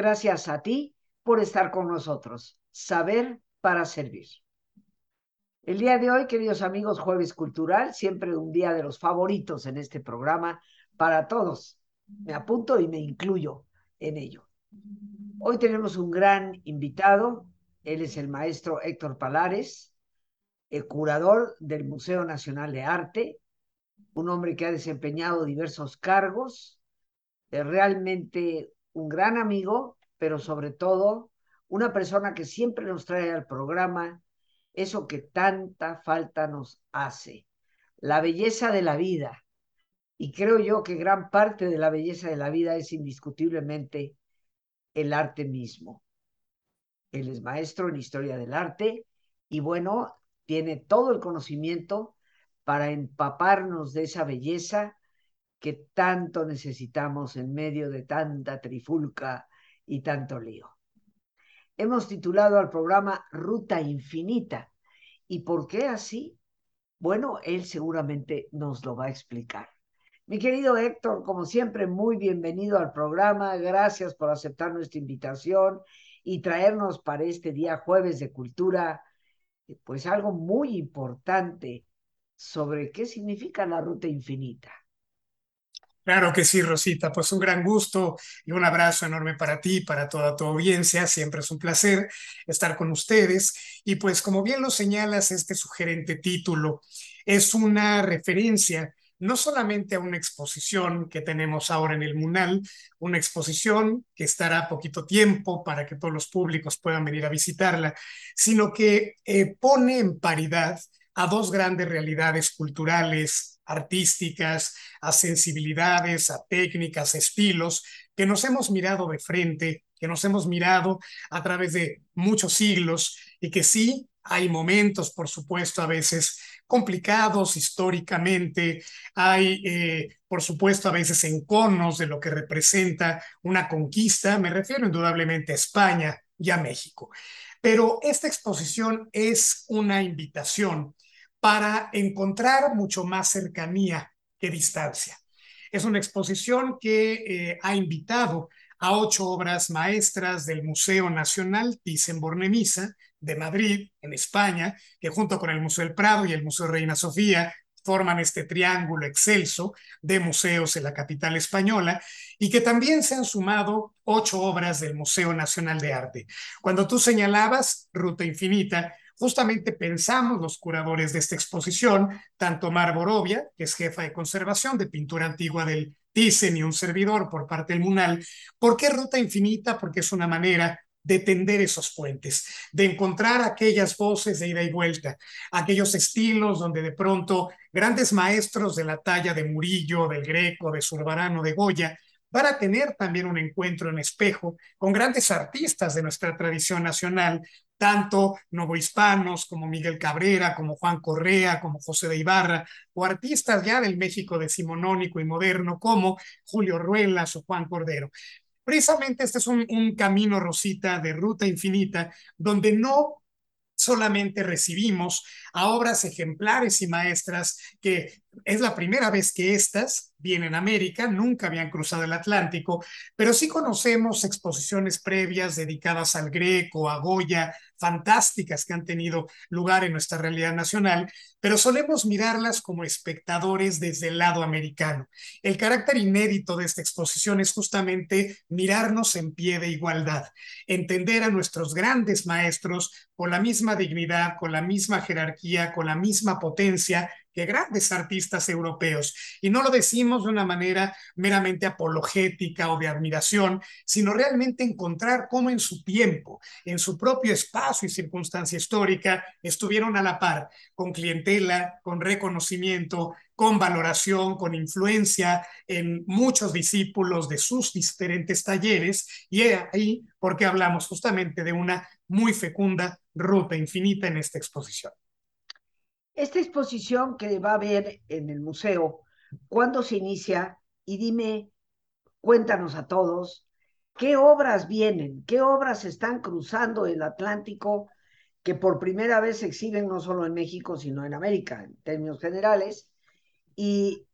Gracias a ti por estar con nosotros. Saber para servir. El día de hoy, queridos amigos, jueves cultural, siempre un día de los favoritos en este programa para todos. Me apunto y me incluyo en ello. Hoy tenemos un gran invitado. Él es el maestro Héctor Palares, el curador del Museo Nacional de Arte, un hombre que ha desempeñado diversos cargos, es realmente un gran amigo, pero sobre todo una persona que siempre nos trae al programa eso que tanta falta nos hace, la belleza de la vida. Y creo yo que gran parte de la belleza de la vida es indiscutiblemente el arte mismo. Él es maestro en historia del arte y bueno, tiene todo el conocimiento para empaparnos de esa belleza que tanto necesitamos en medio de tanta trifulca y tanto lío. Hemos titulado al programa Ruta Infinita. ¿Y por qué así? Bueno, él seguramente nos lo va a explicar. Mi querido Héctor, como siempre, muy bienvenido al programa. Gracias por aceptar nuestra invitación y traernos para este día jueves de cultura, pues algo muy importante sobre qué significa la ruta infinita. Claro que sí, Rosita. Pues un gran gusto y un abrazo enorme para ti, para toda tu audiencia. Siempre es un placer estar con ustedes. Y pues como bien lo señalas, este sugerente título es una referencia no solamente a una exposición que tenemos ahora en el MUNAL, una exposición que estará poquito tiempo para que todos los públicos puedan venir a visitarla, sino que eh, pone en paridad a dos grandes realidades culturales, artísticas, a sensibilidades, a técnicas, estilos, que nos hemos mirado de frente, que nos hemos mirado a través de muchos siglos y que sí hay momentos, por supuesto, a veces complicados históricamente, hay, eh, por supuesto, a veces enconos de lo que representa una conquista, me refiero indudablemente a España y a México. Pero esta exposición es una invitación para encontrar mucho más cercanía que distancia. Es una exposición que eh, ha invitado a ocho obras maestras del Museo Nacional Thyssen-Bornemisza de Madrid, en España, que junto con el Museo del Prado y el Museo Reina Sofía forman este triángulo excelso de museos en la capital española y que también se han sumado ocho obras del Museo Nacional de Arte. Cuando tú señalabas Ruta Infinita, justamente pensamos los curadores de esta exposición, tanto Mar Borovia, que es jefa de conservación de pintura antigua del Thyssen y un servidor por parte del MUNAL, ¿por qué Ruta Infinita? Porque es una manera de tender esos puentes, de encontrar aquellas voces de ida y vuelta, aquellos estilos donde de pronto grandes maestros de la talla de Murillo, del Greco, de Zurbarano, de Goya, van a tener también un encuentro en espejo con grandes artistas de nuestra tradición nacional, tanto novohispanos como Miguel Cabrera, como Juan Correa, como José de Ibarra, o artistas ya del México decimonónico y moderno como Julio Ruelas o Juan Cordero. Precisamente este es un, un camino, Rosita, de ruta infinita, donde no solamente recibimos a obras ejemplares y maestras que es la primera vez que estas vienen a América, nunca habían cruzado el Atlántico, pero sí conocemos exposiciones previas dedicadas al Greco, a Goya, fantásticas que han tenido lugar en nuestra realidad nacional, pero solemos mirarlas como espectadores desde el lado americano. El carácter inédito de esta exposición es justamente mirarnos en pie de igualdad, entender a nuestros grandes maestros con la misma dignidad, con la misma jerarquía, con la misma potencia grandes artistas europeos. Y no lo decimos de una manera meramente apologética o de admiración, sino realmente encontrar cómo en su tiempo, en su propio espacio y circunstancia histórica, estuvieron a la par con clientela, con reconocimiento, con valoración, con influencia en muchos discípulos de sus diferentes talleres. Y ahí porque hablamos justamente de una muy fecunda ruta infinita en esta exposición. Esta exposición que va a haber en el museo, ¿cuándo se inicia? Y dime, cuéntanos a todos, ¿qué obras vienen? ¿Qué obras están cruzando el Atlántico que por primera vez se exhiben no solo en México, sino en América, en términos generales? ¿Y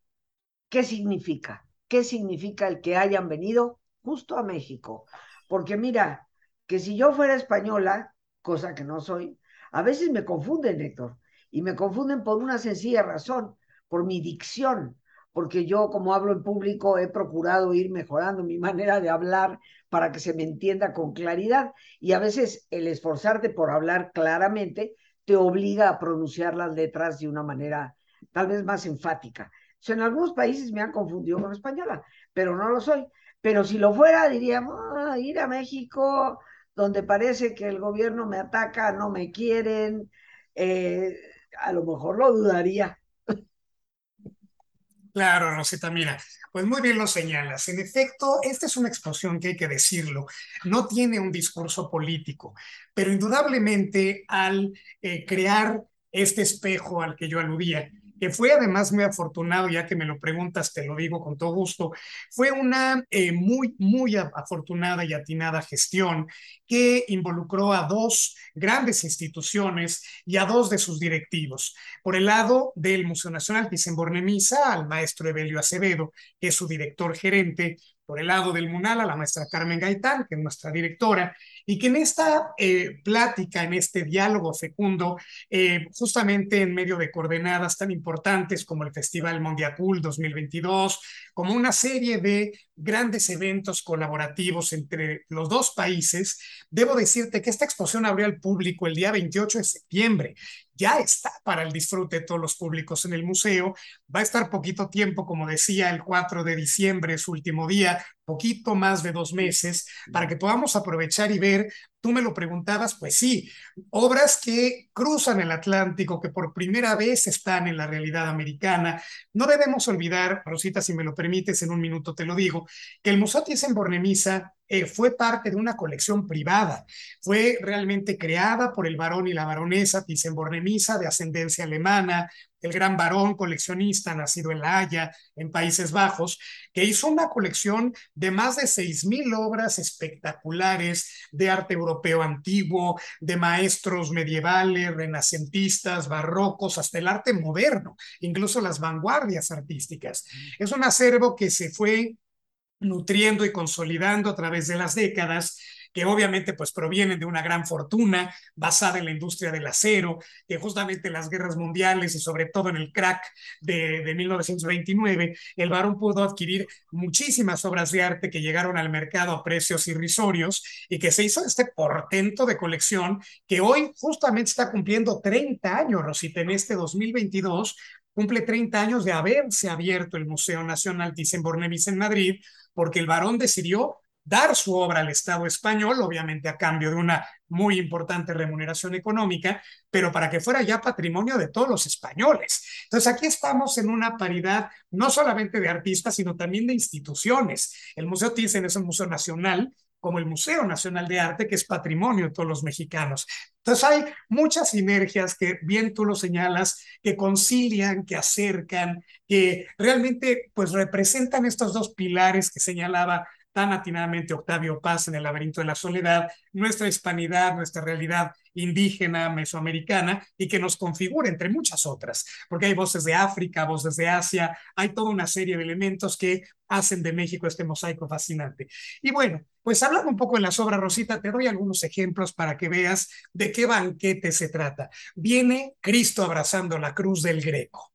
qué significa? ¿Qué significa el que hayan venido justo a México? Porque mira, que si yo fuera española, cosa que no soy, a veces me confunden, Héctor, y me confunden por una sencilla razón, por mi dicción, porque yo como hablo en público he procurado ir mejorando mi manera de hablar para que se me entienda con claridad y a veces el esforzarte por hablar claramente te obliga a pronunciar las letras de una manera tal vez más enfática. En algunos países me han confundido con española, pero no lo soy. Pero si lo fuera, diríamos, ah, ir a México, donde parece que el gobierno me ataca, no me quieren, eh, a lo mejor lo dudaría. Claro, Rosita, mira, pues muy bien lo señalas. En efecto, esta es una explosión que hay que decirlo. No tiene un discurso político, pero indudablemente al eh, crear este espejo al que yo aludía, que fue además muy afortunado, ya que me lo preguntas, te lo digo con todo gusto, fue una eh, muy, muy afortunada y atinada gestión que involucró a dos grandes instituciones y a dos de sus directivos. Por el lado del Museo Nacional Thyssen-Bornemisza, al maestro Evelio Acevedo, que es su director gerente, por el lado del MUNAL, a la maestra Carmen Gaitán, que es nuestra directora, y que en esta eh, plática, en este diálogo fecundo, eh, justamente en medio de coordenadas tan importantes como el Festival Mondiacul 2022, como una serie de grandes eventos colaborativos entre los dos países, debo decirte que esta exposición abrió al público el día 28 de septiembre ya está para el disfrute de todos los públicos en el museo. Va a estar poquito tiempo, como decía, el 4 de diciembre, su último día, poquito más de dos meses, para que podamos aprovechar y ver tú me lo preguntabas, pues sí, obras que cruzan el Atlántico, que por primera vez están en la realidad americana. No debemos olvidar, Rosita, si me lo permites, en un minuto te lo digo, que el Museo Thyssen-Bornemisza eh, fue parte de una colección privada. Fue realmente creada por el varón y la baronesa Thyssen-Bornemisza, de ascendencia alemana, el gran varón coleccionista nacido en La Haya, en Países Bajos, que hizo una colección de más de 6.000 obras espectaculares de arte europeo antiguo, de maestros medievales, renacentistas, barrocos, hasta el arte moderno, incluso las vanguardias artísticas. Es un acervo que se fue nutriendo y consolidando a través de las décadas que obviamente pues provienen de una gran fortuna basada en la industria del acero, que justamente en las guerras mundiales y sobre todo en el crack de, de 1929, el varón pudo adquirir muchísimas obras de arte que llegaron al mercado a precios irrisorios y que se hizo este portento de colección que hoy justamente está cumpliendo 30 años, Rosita, en este 2022 cumple 30 años de haberse abierto el Museo Nacional Thyssen-Bornemisza en Madrid, porque el varón decidió dar su obra al Estado español, obviamente a cambio de una muy importante remuneración económica, pero para que fuera ya patrimonio de todos los españoles. Entonces aquí estamos en una paridad no solamente de artistas, sino también de instituciones. El Museo Thyssen es un museo nacional, como el Museo Nacional de Arte, que es patrimonio de todos los mexicanos. Entonces hay muchas sinergias que bien tú lo señalas, que concilian, que acercan, que realmente pues representan estos dos pilares que señalaba tan atinadamente Octavio Paz en El laberinto de la soledad, nuestra hispanidad, nuestra realidad indígena, mesoamericana, y que nos configura entre muchas otras, porque hay voces de África, voces de Asia, hay toda una serie de elementos que hacen de México este mosaico fascinante. Y bueno, pues hablando un poco de las obras, Rosita, te doy algunos ejemplos para que veas de qué banquete se trata. Viene Cristo abrazando la cruz del Greco.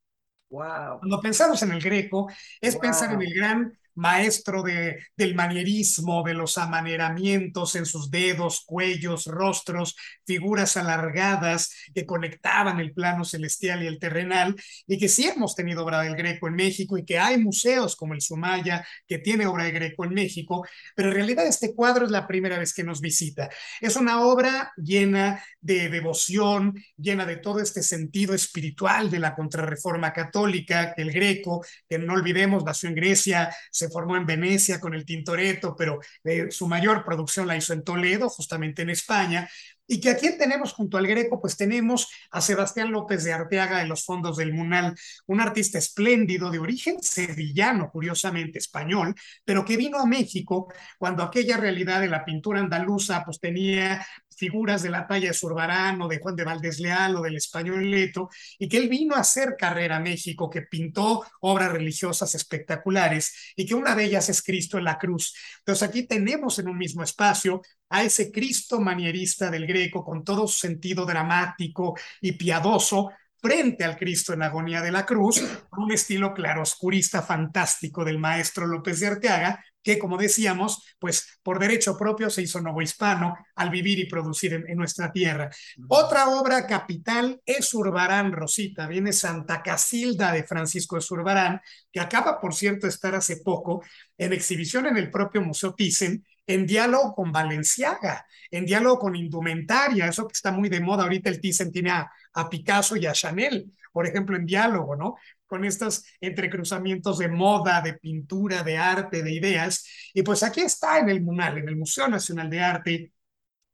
Wow. Cuando pensamos en el Greco, es pensar en el gran maestro de, del manierismo, de los amaneramientos en sus dedos, cuellos, rostros, figuras alargadas que conectaban el plano celestial y el terrenal, y que sí hemos tenido obra del Greco en México y que hay museos como el Sumaya que tiene obra de Greco en México, pero en realidad este cuadro es la primera vez que nos visita. Es una obra llena de devoción, llena de todo este sentido espiritual de la contrarreforma católica, que el Greco, que no olvidemos, nació en Grecia, se formó en Venecia con el Tintoretto, pero eh, su mayor producción la hizo en Toledo, justamente en España. Y que aquí tenemos junto al Greco, pues tenemos a Sebastián López de Arteaga de los fondos del Munal, un artista espléndido de origen sevillano, curiosamente español, pero que vino a México cuando aquella realidad de la pintura andaluza pues tenía figuras de la talla de Zurbarán o de Juan de Valdés Leal o del español Leto, y que él vino a hacer carrera a México, que pintó obras religiosas espectaculares y que una de ellas es Cristo en la cruz. Entonces aquí tenemos en un mismo espacio a ese Cristo manierista del Greco con todo su sentido dramático y piadoso, frente al Cristo en agonía de la cruz, un estilo claroscurista fantástico del maestro López de Arteaga, que como decíamos, pues por derecho propio se hizo novohispano al vivir y producir en, en nuestra tierra. Otra obra capital es Zurbarán, Rosita, viene Santa Casilda de Francisco de Zurbarán, que acaba, por cierto, de estar hace poco en exhibición en el propio Museo Thyssen, en diálogo con Valenciaga, en diálogo con indumentaria, eso que está muy de moda ahorita, el Thyssen tiene a, a Picasso y a Chanel, por ejemplo, en diálogo, ¿no? Con estos entrecruzamientos de moda, de pintura, de arte, de ideas. Y pues aquí está en el MUNAL, en el Museo Nacional de Arte,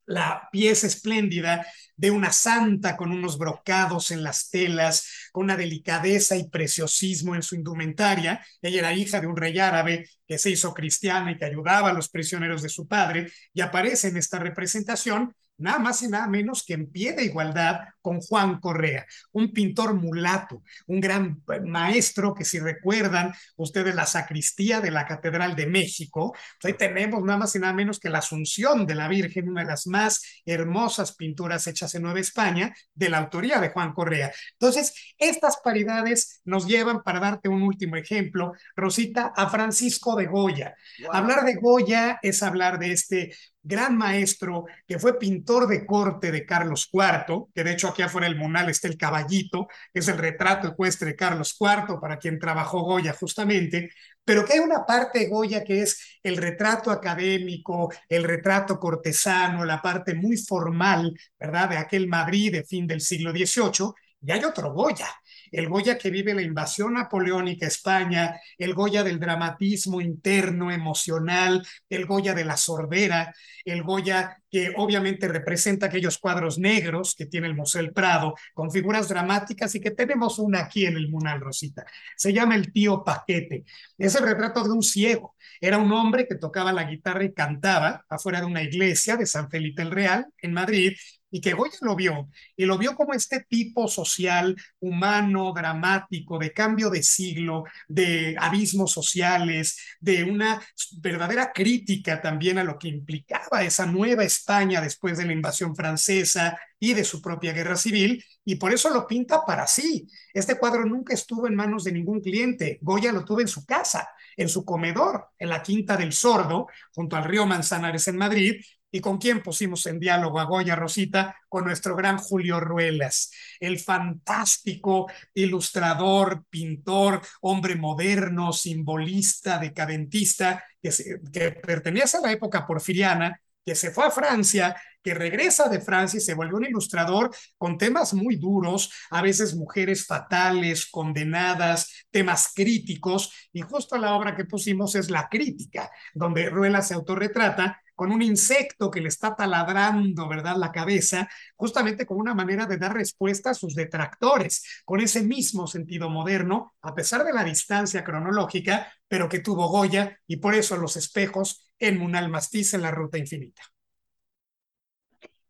la pieza espléndida de una santa con unos brocados en las telas, con una delicadeza y preciosismo en su indumentaria. Ella era hija de un rey árabe que se hizo cristiana y que ayudaba a los prisioneros de su padre y aparece en esta representación nada más y nada menos que en pie de igualdad con Juan Correa, un pintor mulato, un gran maestro que si recuerdan ustedes la sacristía de la Catedral de México, pues ahí tenemos nada más y nada menos que la Asunción de la Virgen, una de las más hermosas pinturas hechas en Nueva España, de la autoría de Juan Correa. Entonces, estas paridades nos llevan, para darte un último ejemplo, Rosita, a Francisco de Goya. Wow. Hablar de Goya es hablar de este gran maestro que fue pintor de corte de Carlos IV, que de hecho aquí afuera del Munal está el caballito, que es el retrato ecuestre de Carlos IV, para quien trabajó Goya justamente, pero que hay una parte de Goya que es el retrato académico, el retrato cortesano, la parte muy formal, ¿verdad?, de aquel Madrid de fin del siglo XVIII, y hay otro Goya, el Goya que vive la invasión napoleónica a España, el Goya del dramatismo interno, emocional, el Goya de la sordera, el Goya que obviamente representa aquellos cuadros negros que tiene el Museo del Prado, con figuras dramáticas y que tenemos una aquí en el Munal Rosita. Se llama El tío Paquete. Es el retrato de un ciego. Era un hombre que tocaba la guitarra y cantaba afuera de una iglesia de San Felipe el Real, en Madrid, y que Goya lo vio, y lo vio como este tipo social, humano, dramático, de cambio de siglo, de abismos sociales, de una verdadera crítica también a lo que implicaba esa nueva España después de la invasión francesa y de su propia guerra civil, y por eso lo pinta para sí. Este cuadro nunca estuvo en manos de ningún cliente, Goya lo tuvo en su casa, en su comedor, en la Quinta del Sordo, junto al río Manzanares en Madrid, ¿Y con quién pusimos en diálogo a Goya Rosita? Con nuestro gran Julio Ruelas, el fantástico ilustrador, pintor, hombre moderno, simbolista, decadentista, que, pertenece a la época porfiriana, que se fue a Francia, que regresa de Francia y se volvió un ilustrador con temas muy duros, a veces mujeres fatales, condenadas, temas críticos, y justo la obra que pusimos es La Crítica, donde Ruela se autorretrata con un insecto que le está taladrando, ¿verdad?, la cabeza, justamente como una manera de dar respuesta a sus detractores, con ese mismo sentido moderno, a pesar de la distancia cronológica, pero que tuvo Goya, y por eso los espejos en Munal Mastiz en la Ruta Infinita.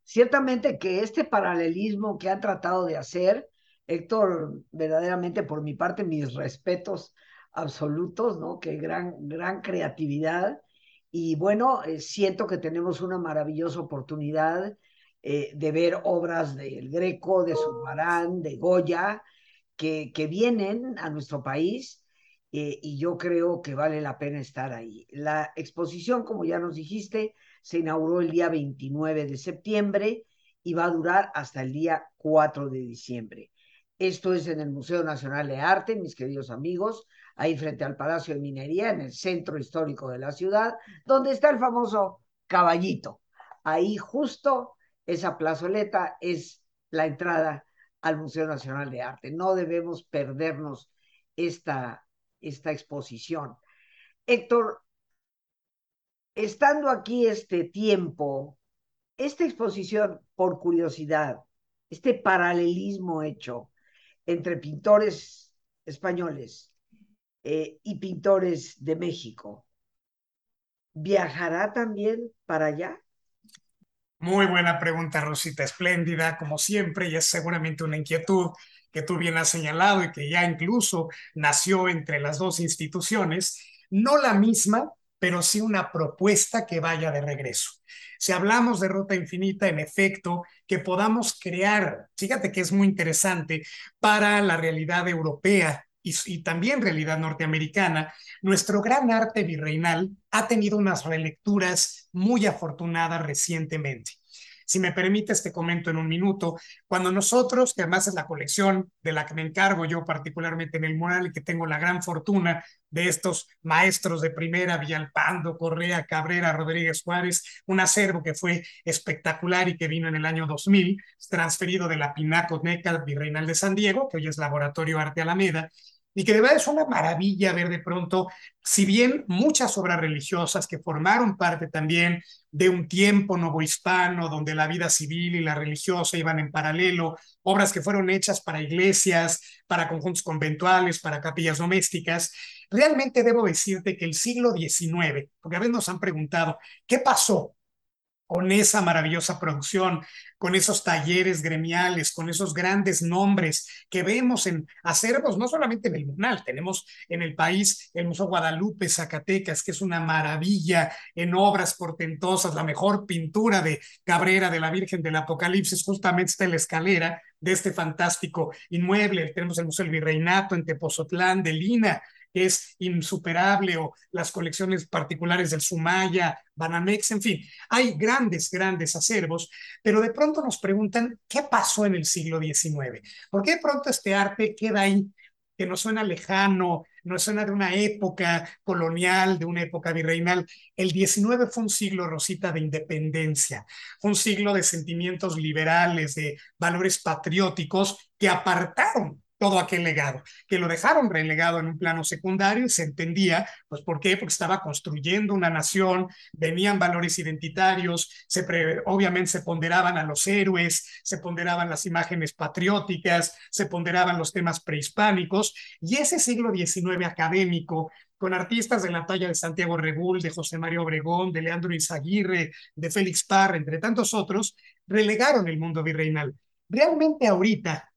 Ciertamente que este paralelismo que ha tratado de hacer, Héctor, verdaderamente por mi parte, mis respetos absolutos, ¿no? Qué gran, gran creatividad y bueno, eh, siento que tenemos una maravillosa oportunidad eh, de ver obras del Greco, de Zurbarán, de Goya, que, que vienen a nuestro país eh, y yo creo que vale la pena estar ahí. La exposición, como ya nos dijiste, se inauguró el día 29 de septiembre y va a durar hasta el día 4 de diciembre. Esto es en el Museo Nacional de Arte, mis queridos amigos ahí frente al Palacio de Minería, en el centro histórico de la ciudad, donde está el famoso caballito. Ahí justo esa plazoleta es la entrada al Museo Nacional de Arte. No debemos perdernos esta, esta exposición. Héctor, estando aquí este tiempo, esta exposición, por curiosidad, este paralelismo hecho entre pintores españoles eh, y pintores de México. ¿Viajará también para allá? Muy buena pregunta, Rosita, espléndida, como siempre, y es seguramente una inquietud que tú bien has señalado y que ya incluso nació entre las dos instituciones, no la misma, pero sí una propuesta que vaya de regreso. Si hablamos de ruta infinita, en efecto, que podamos crear, fíjate que es muy interesante para la realidad europea y, y, también realidad norteamericana, nuestro gran arte virreinal ha tenido unas relecturas muy afortunadas recientemente. Si me permites, te comento en un minuto, cuando nosotros, que además es la colección de la que me encargo yo particularmente en el mural y que tengo la gran fortuna de estos maestros de primera, Villalpando, Correa, Cabrera, Rodríguez Juárez, un acervo que fue espectacular y que vino en el año 2000, transferido de la Pinacoteca Virreinal de San Diego, que hoy es Laboratorio Arte Alameda, y que de verdad es una maravilla ver de pronto, si bien muchas obras religiosas que formaron parte también de un tiempo novohispano donde la vida civil y la religiosa iban en paralelo, obras que fueron hechas para iglesias, para conjuntos conventuales, para capillas domésticas, realmente debo decirte que el siglo XIX, porque a veces nos han preguntado, ¿qué pasó? Con esa maravillosa producción, con esos talleres gremiales, con esos grandes nombres que vemos en acervos, no solamente en el Munal, tenemos en el país el Museo Guadalupe, Zacatecas, que es una maravilla en obras portentosas, la mejor pintura de Cabrera de la Virgen del Apocalipsis, justamente está en la escalera de este fantástico inmueble, tenemos el Museo del Virreinato en Tepozotlán, de Lina, es insuperable, o las colecciones particulares del Sumaya, Banamex, en fin, hay grandes, grandes acervos, pero de pronto nos preguntan, ¿qué pasó en el siglo XIX? ¿Por qué de pronto este arte queda ahí, que nos suena lejano, nos suena de una época colonial, de una época virreinal? El XIX fue un siglo, Rosita, de independencia, un siglo de sentimientos liberales, de valores patrióticos que apartaron todo aquel legado, que lo dejaron relegado en un plano secundario y se entendía, pues ¿por qué? Porque estaba construyendo una nación, venían valores identitarios, se pre, obviamente se ponderaban a los héroes, se ponderaban las imágenes patrióticas, se ponderaban los temas prehispánicos, y ese siglo XIX académico, con artistas de la talla de Santiago Regul, de José María Obregón, de Leandro Izaguirre, de Félix Parra, entre tantos otros, relegaron el mundo virreinal. Realmente ahorita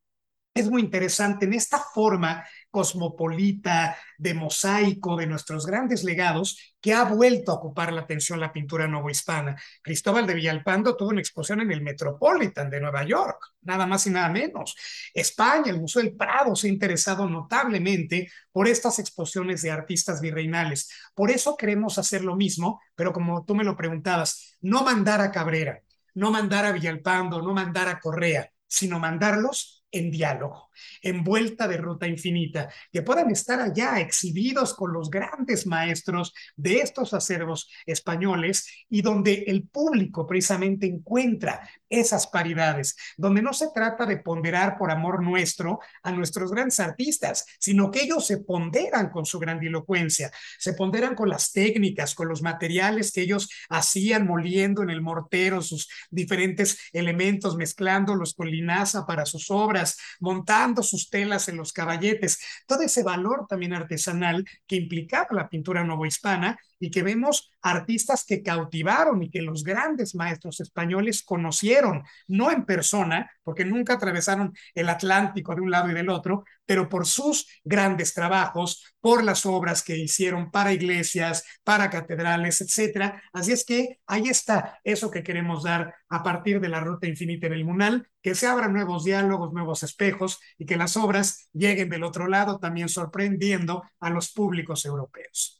es muy interesante en esta forma cosmopolita, de mosaico de nuestros grandes legados, que ha vuelto a ocupar la atención la pintura novohispana. Cristóbal de Villalpando tuvo una exposición en el Metropolitan de Nueva York, nada más y nada menos. España, el Museo del Prado se ha interesado notablemente por estas exposiciones de artistas virreinales. Por eso queremos hacer lo mismo, pero como tú me lo preguntabas, no mandar a Cabrera, no mandar a Villalpando, no mandar a Correa, sino mandarlos en diálogo, en vuelta de ruta infinita, que puedan estar allá exhibidos con los grandes maestros de estos acervos españoles y donde el público precisamente encuentra esas paridades, donde no se trata de ponderar por amor nuestro a nuestros grandes artistas, sino que ellos se ponderan con su grandilocuencia, se ponderan con las técnicas, con los materiales que ellos hacían moliendo en el mortero sus diferentes elementos, mezclándolos con linaza para sus obras montando sus telas en los caballetes, todo ese valor también artesanal que implicaba la pintura novohispana y que vemos artistas que cautivaron y que los grandes maestros españoles conocieron, no en persona, porque nunca atravesaron el Atlántico de un lado y del otro, pero por sus grandes trabajos, por las obras que hicieron para iglesias, para catedrales, etcétera. Así es que ahí está eso que queremos dar a partir de la ruta infinita en el Munal, que se abran nuevos diálogos, nuevos espejos y que las obras lleguen del otro lado también sorprendiendo a los públicos europeos.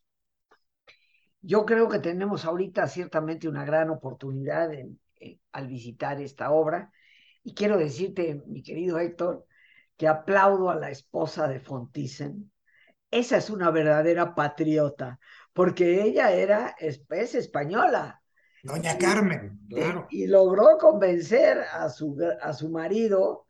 Yo creo que tenemos ahorita ciertamente una gran oportunidad en, en, al visitar esta obra y quiero decirte, mi querido Héctor, que aplaudo a la esposa de Fontisen. Esa es una verdadera patriota, porque ella era es, es española. Doña Carmen, claro. Y, y, logró convencer a su, a su marido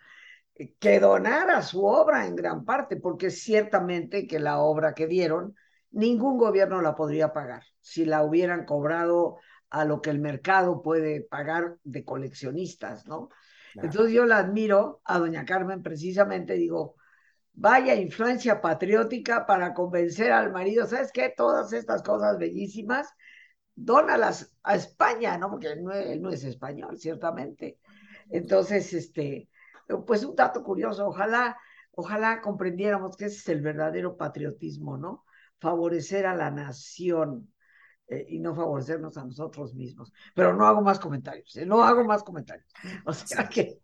que donara su obra en gran parte, porque ciertamente que la obra que dieron ningún gobierno la podría pagar si la hubieran cobrado a lo que el mercado puede pagar de coleccionistas, ¿no? Claro. Entonces yo la admiro a doña Carmen precisamente, digo, vaya influencia patriótica para convencer al marido, ¿sabes qué? Todas estas cosas bellísimas, dónalas a España, ¿no? Porque él no, él no es español, ciertamente. Entonces, este, pues un dato curioso, ojalá, ojalá comprendiéramos que ese es el verdadero patriotismo, ¿no? Favorecer a la nación eh, y no favorecernos a nosotros mismos. Pero no hago más comentarios, ¿eh? no hago más comentarios. O sea que,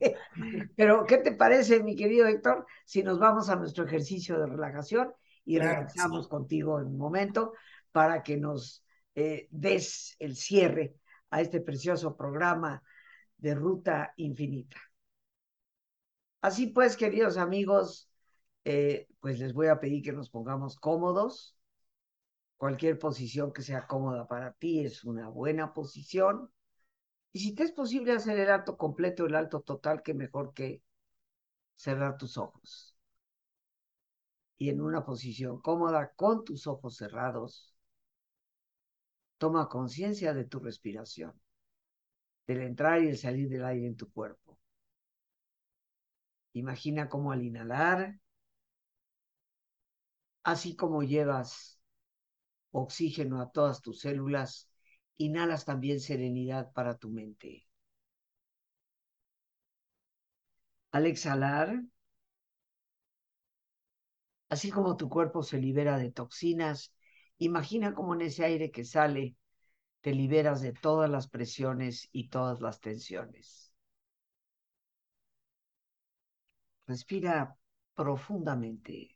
pero ¿qué te parece, mi querido Héctor, si nos vamos a nuestro ejercicio de relajación y Claro, regresamos sí. contigo en un momento para que nos eh, des el cierre a este precioso programa de Ruta Infinita. Así pues, queridos amigos, eh, pues les voy a pedir que nos pongamos cómodos. Cualquier posición que sea cómoda para ti es una buena posición. Y si te es posible hacer el alto completo, el alto total, que mejor que cerrar tus ojos. Y en una posición cómoda, con tus ojos cerrados, toma conciencia de tu respiración, del entrar y el salir del aire en tu cuerpo. Imagina cómo al inhalar, así como llevas oxígeno a todas tus células, inhalas también serenidad para tu mente. Al exhalar, así como tu cuerpo se libera de toxinas, imagina cómo en ese aire que sale te liberas de todas las presiones y todas las tensiones. Respira profundamente.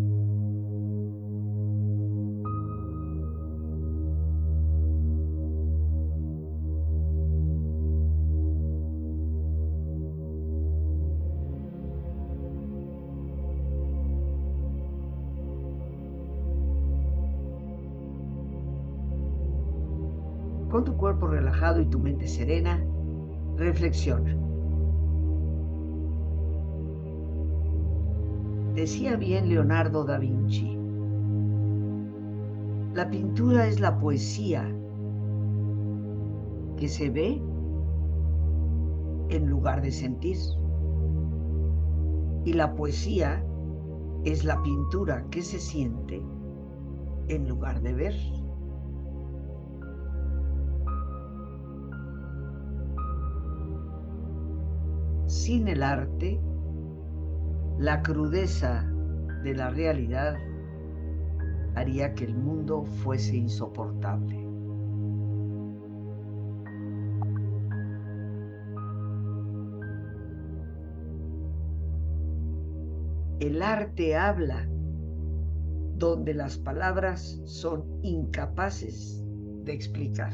Relajado y tu mente serena, reflexiona. Decía bien Leonardo da Vinci, la pintura es la poesía que se ve en lugar de sentir. Y la poesía es la pintura que se siente en lugar de ver. Sin el arte, la crudeza de la realidad haría que el mundo fuese insoportable. El arte habla donde las palabras son incapaces de explicar.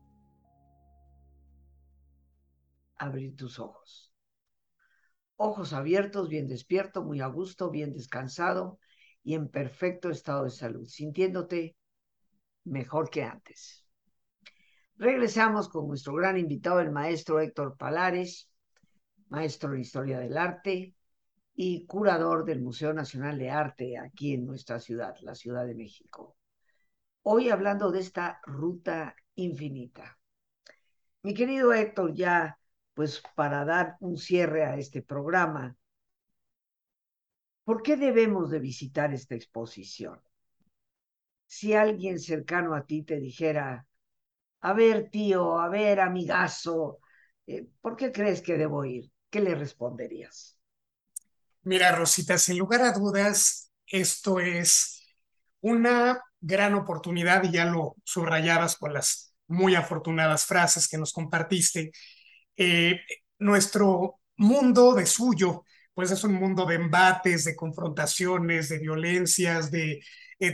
abrir tus ojos. Ojos abiertos, bien despierto, muy a gusto, bien descansado y en perfecto estado de salud, sintiéndote mejor que antes. Regresamos con nuestro gran invitado, el maestro Héctor Palares, maestro de Historia del Arte y curador del Museo Nacional de Arte aquí en nuestra ciudad, la Ciudad de México. Hoy hablando de esta ruta infinita. Mi querido Héctor, ya pues para dar un cierre a este programa, ¿por qué debemos de visitar esta exposición? Si alguien cercano a ti te dijera, a ver tío, a ver amigazo, eh, ¿por qué crees que debo ir? ¿Qué le responderías? Mira, Rosita, sin lugar a dudas, esto es una gran oportunidad y ya lo subrayabas con las muy afortunadas frases que nos compartiste eh, nuestro mundo de suyo, pues es un mundo de embates, de confrontaciones, de violencias, de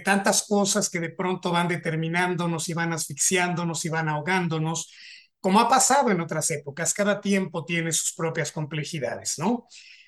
tantas cosas que de pronto van determinándonos y van asfixiándonos y van ahogándonos. como ha pasado en otras épocas, cada tiempo tiene sus propias complejidades, ¿no?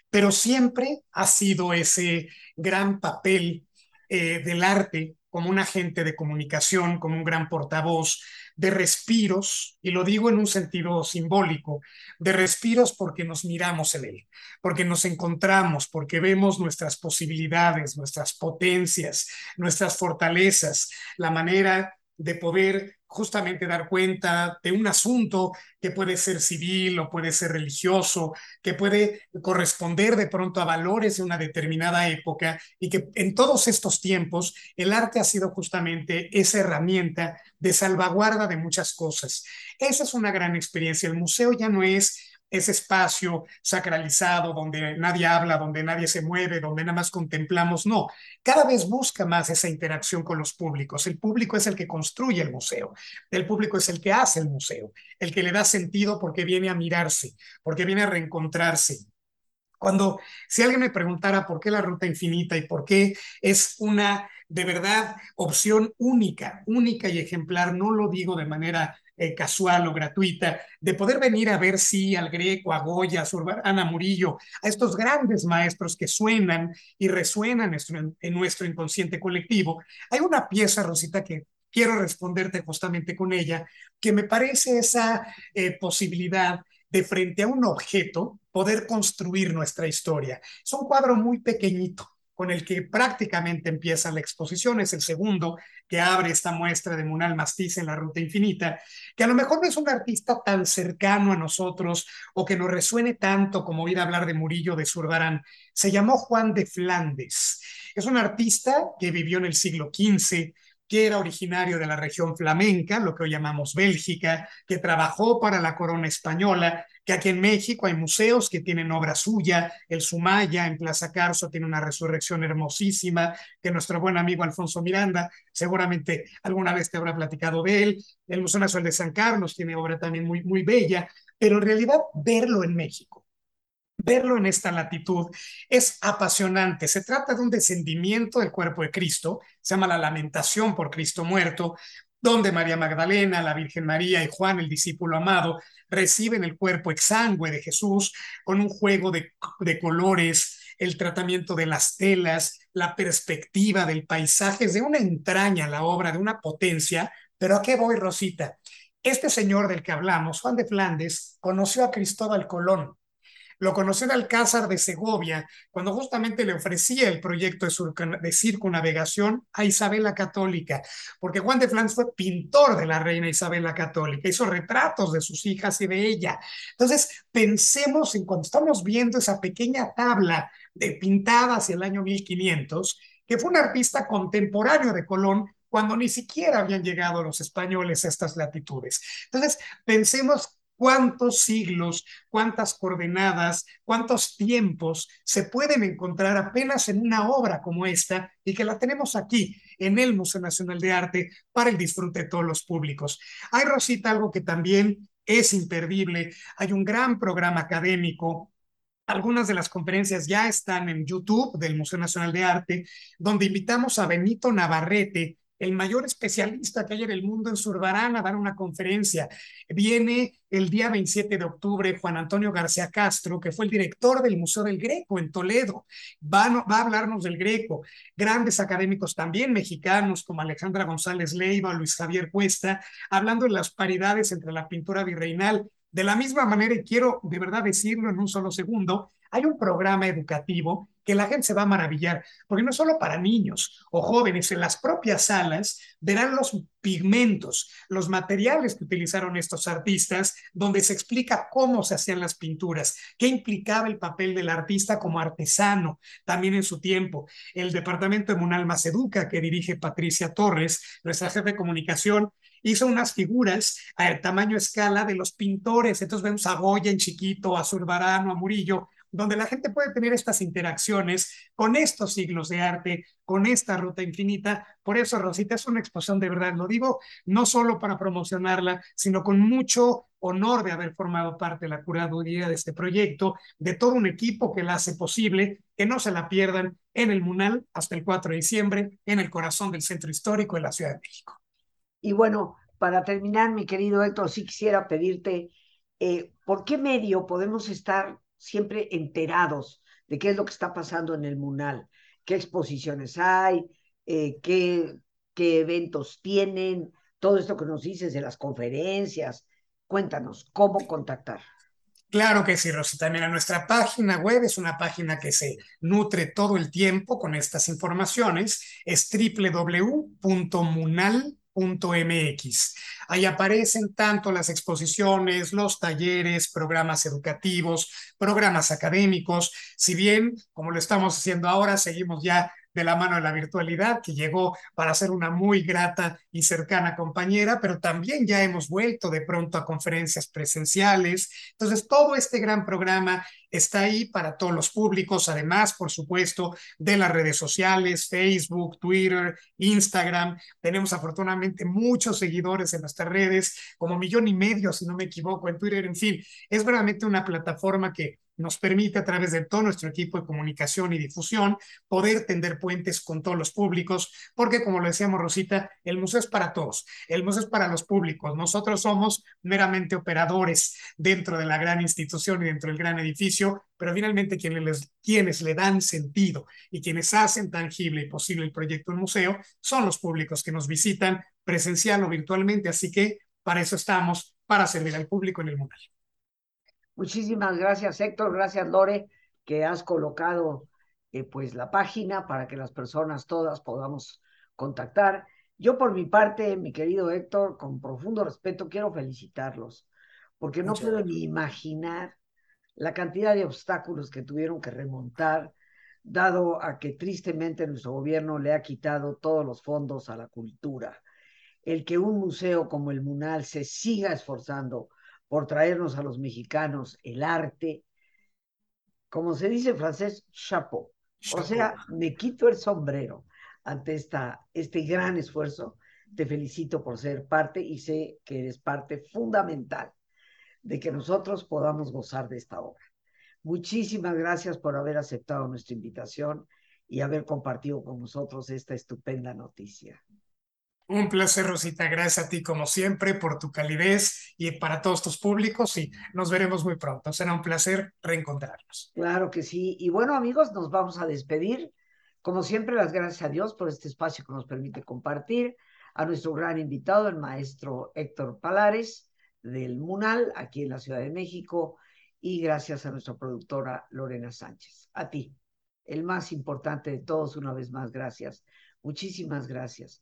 Pero siempre ha sido ese gran papel eh, del arte como un agente de comunicación, como un gran portavoz, de respiros, y lo digo en un sentido simbólico, de respiros porque nos miramos en él, porque nos encontramos, porque vemos nuestras posibilidades, nuestras potencias, nuestras fortalezas, la manera de poder justamente dar cuenta de un asunto que puede ser civil o puede ser religioso, que puede corresponder de pronto a valores de una determinada época y que en todos estos tiempos el arte ha sido justamente esa herramienta de salvaguarda de muchas cosas. Esa es una gran experiencia. El museo ya no es ese espacio sacralizado donde nadie habla, donde nadie se mueve, donde nada más contemplamos. No, cada vez busca más esa interacción con los públicos. El público es el que construye el museo, el público es el que hace el museo, el que le da sentido porque viene a mirarse, porque viene a reencontrarse. Cuando, si alguien me preguntara por qué la ruta infinita y por qué es una de verdad opción única, única y ejemplar, no lo digo de manera eh, casual o gratuita, de poder venir a ver si al Greco, a Goya, a Ana Murillo, a estos grandes maestros que suenan y resuenan en nuestro inconsciente colectivo. Hay una pieza, Rosita, que quiero responderte justamente con ella, que me parece esa eh, posibilidad de frente a un objeto poder construir nuestra historia. Es un cuadro muy pequeñito, con el que prácticamente empieza la exposición, es el segundo que abre esta muestra de Munal Mastiz en la Ruta Infinita, que a lo mejor no es un artista tan cercano a nosotros o que nos resuene tanto como oír hablar de Murillo de Zurbarán. Se llamó Juan de Flandes. Es un artista que vivió en el siglo XV, que era originario de la región flamenca, lo que hoy llamamos Bélgica, que trabajó para la corona española, que aquí en México hay museos que tienen obra suya, el Sumaya en Plaza Carso tiene una resurrección hermosísima, que nuestro buen amigo Alfonso Miranda seguramente alguna vez te habrá platicado de él, el Museo Nacional de San Carlos tiene obra también muy, muy bella, pero en realidad verlo en México verlo en esta latitud es apasionante. Se trata de un descendimiento del cuerpo de Cristo, se llama la lamentación por Cristo muerto, donde María Magdalena, la Virgen María y Juan, el discípulo amado, reciben el cuerpo exangüe de Jesús con un juego de, colores, el tratamiento de las telas, la perspectiva del paisaje, es de una entraña la obra, de una potencia. Pero ¿a qué voy, Rosita? Este señor del que hablamos, Juan de Flandes, conoció a Cristóbal Colón lo conoció Alcázar de Segovia, cuando justamente le ofrecía el proyecto de, de circunnavegación a Isabel la Católica, porque Juan de Flandes fue pintor de la reina Isabel la Católica, hizo retratos de sus hijas y de ella. Entonces, pensemos en cuando estamos viendo esa pequeña tabla de pintada hacia el año 1500, que fue un artista contemporáneo de Colón, cuando ni siquiera habían llegado los españoles a estas latitudes. Entonces, pensemos cuántos siglos, cuántas coordenadas, cuántos tiempos se pueden encontrar apenas en una obra como esta y que la tenemos aquí en el Museo Nacional de Arte para el disfrute de todos los públicos. Hay, Rosita, algo que también es imperdible. Hay un gran programa académico algunas de las conferencias ya están en YouTube del Museo Nacional de Arte, donde invitamos a Benito Navarrete, el mayor especialista que hay en el mundo en Zurbarán a dar una conferencia. Viene el día 27 de octubre Juan Antonio García Castro, que fue el director del Museo del Greco en Toledo. Va, va a hablarnos del Greco. Grandes académicos también mexicanos como Alejandra González Leiva, Luis Javier Cuesta, hablando de las paridades entre la pintura virreinal. De la misma manera, y quiero de verdad decirlo en un solo segundo, hay un programa educativo que la gente se va a maravillar, porque no solo para niños o jóvenes, en las propias salas verán los pigmentos, los materiales que utilizaron estos artistas, donde se explica cómo se hacían las pinturas, qué implicaba el papel del artista como artesano también en su tiempo. El departamento de Munalmas Educa, que dirige Patricia Torres, nuestra jefe de comunicación, hizo unas figuras a tamaño escala de los pintores. Entonces vemos a Goya en chiquito, a Zurbarano, a Murillo, donde la gente puede tener estas interacciones con estos siglos de arte, con esta ruta infinita. Por eso, Rosita, es una exposición de verdad. Lo digo no solo para promocionarla, sino con mucho honor de haber formado parte de la curaduría de este proyecto, de todo un equipo que la hace posible, que no se la pierdan en el Munal hasta el 4 de diciembre, en el corazón del centro histórico de la Ciudad de México. Y bueno, para terminar, mi querido Héctor, sí quisiera pedirte, eh, ¿por qué medio podemos estar siempre enterados de qué es lo que está pasando en el MUNAL? ¿Qué exposiciones hay? Eh, qué, ¿Qué eventos tienen? Todo esto que nos dices de las conferencias. Cuéntanos, ¿cómo contactar? Claro que sí, Rosita. Mira, nuestra página web es una página que se nutre todo el tiempo con estas informaciones. Es www.munal.mx. Ahí aparecen tanto las exposiciones, los talleres, programas educativos, programas académicos. Si bien, como lo estamos haciendo ahora, seguimos ya de la mano de la virtualidad, que llegó para ser una muy grata y cercana compañera, pero también ya hemos vuelto de pronto a conferencias presenciales. Entonces, todo este gran programa está ahí para todos los públicos, además, por supuesto, de las redes sociales, Facebook, Twitter, Instagram. Tenemos afortunadamente muchos seguidores en nuestras redes, como millón y medio, si no me equivoco, en Twitter. En fin, es realmente una plataforma que nos permite a través de todo nuestro equipo de comunicación y difusión poder tender puentes con todos los públicos, porque como lo decíamos Rosita, el museo es para todos, el museo es para los públicos, nosotros somos meramente operadores dentro de la gran institución y dentro del gran edificio, pero finalmente quienes, le dan sentido y quienes hacen tangible y posible el proyecto del museo son los públicos que nos visitan presencial o virtualmente, así que para eso estamos, para servir al público en el mundo. Muchísimas gracias, Héctor. Gracias, Lore, que has colocado eh, pues la página para que las personas todas podamos contactar. Yo por mi parte, mi querido Héctor, con profundo respeto, quiero felicitarlos, porque no puedo ni imaginar la cantidad de obstáculos que tuvieron que remontar, dado a que tristemente nuestro gobierno le ha quitado todos los fondos a la cultura. El que un museo como el MUNAL se siga esforzando por traernos a los mexicanos el arte. Como se dice en francés, chapeau. O sea, me quito el sombrero ante esta, este gran esfuerzo. Te felicito por ser parte y sé que eres parte fundamental de que nosotros podamos gozar de esta obra. Muchísimas gracias por haber aceptado nuestra invitación y haber compartido con nosotros esta estupenda noticia. Un placer, Rosita. Gracias a ti, como siempre, por tu calidez y para todos tus públicos. Y nos veremos muy pronto. Será un placer reencontrarnos. Claro que sí. Y bueno, amigos, nos vamos a despedir. Como siempre, las gracias a Dios por este espacio que nos permite compartir. A nuestro gran invitado, el maestro Héctor Palares, del MUNAL, aquí en la Ciudad de México. Y gracias a nuestra productora Lorena Sánchez. A ti, el más importante de todos, una vez más, gracias. Muchísimas gracias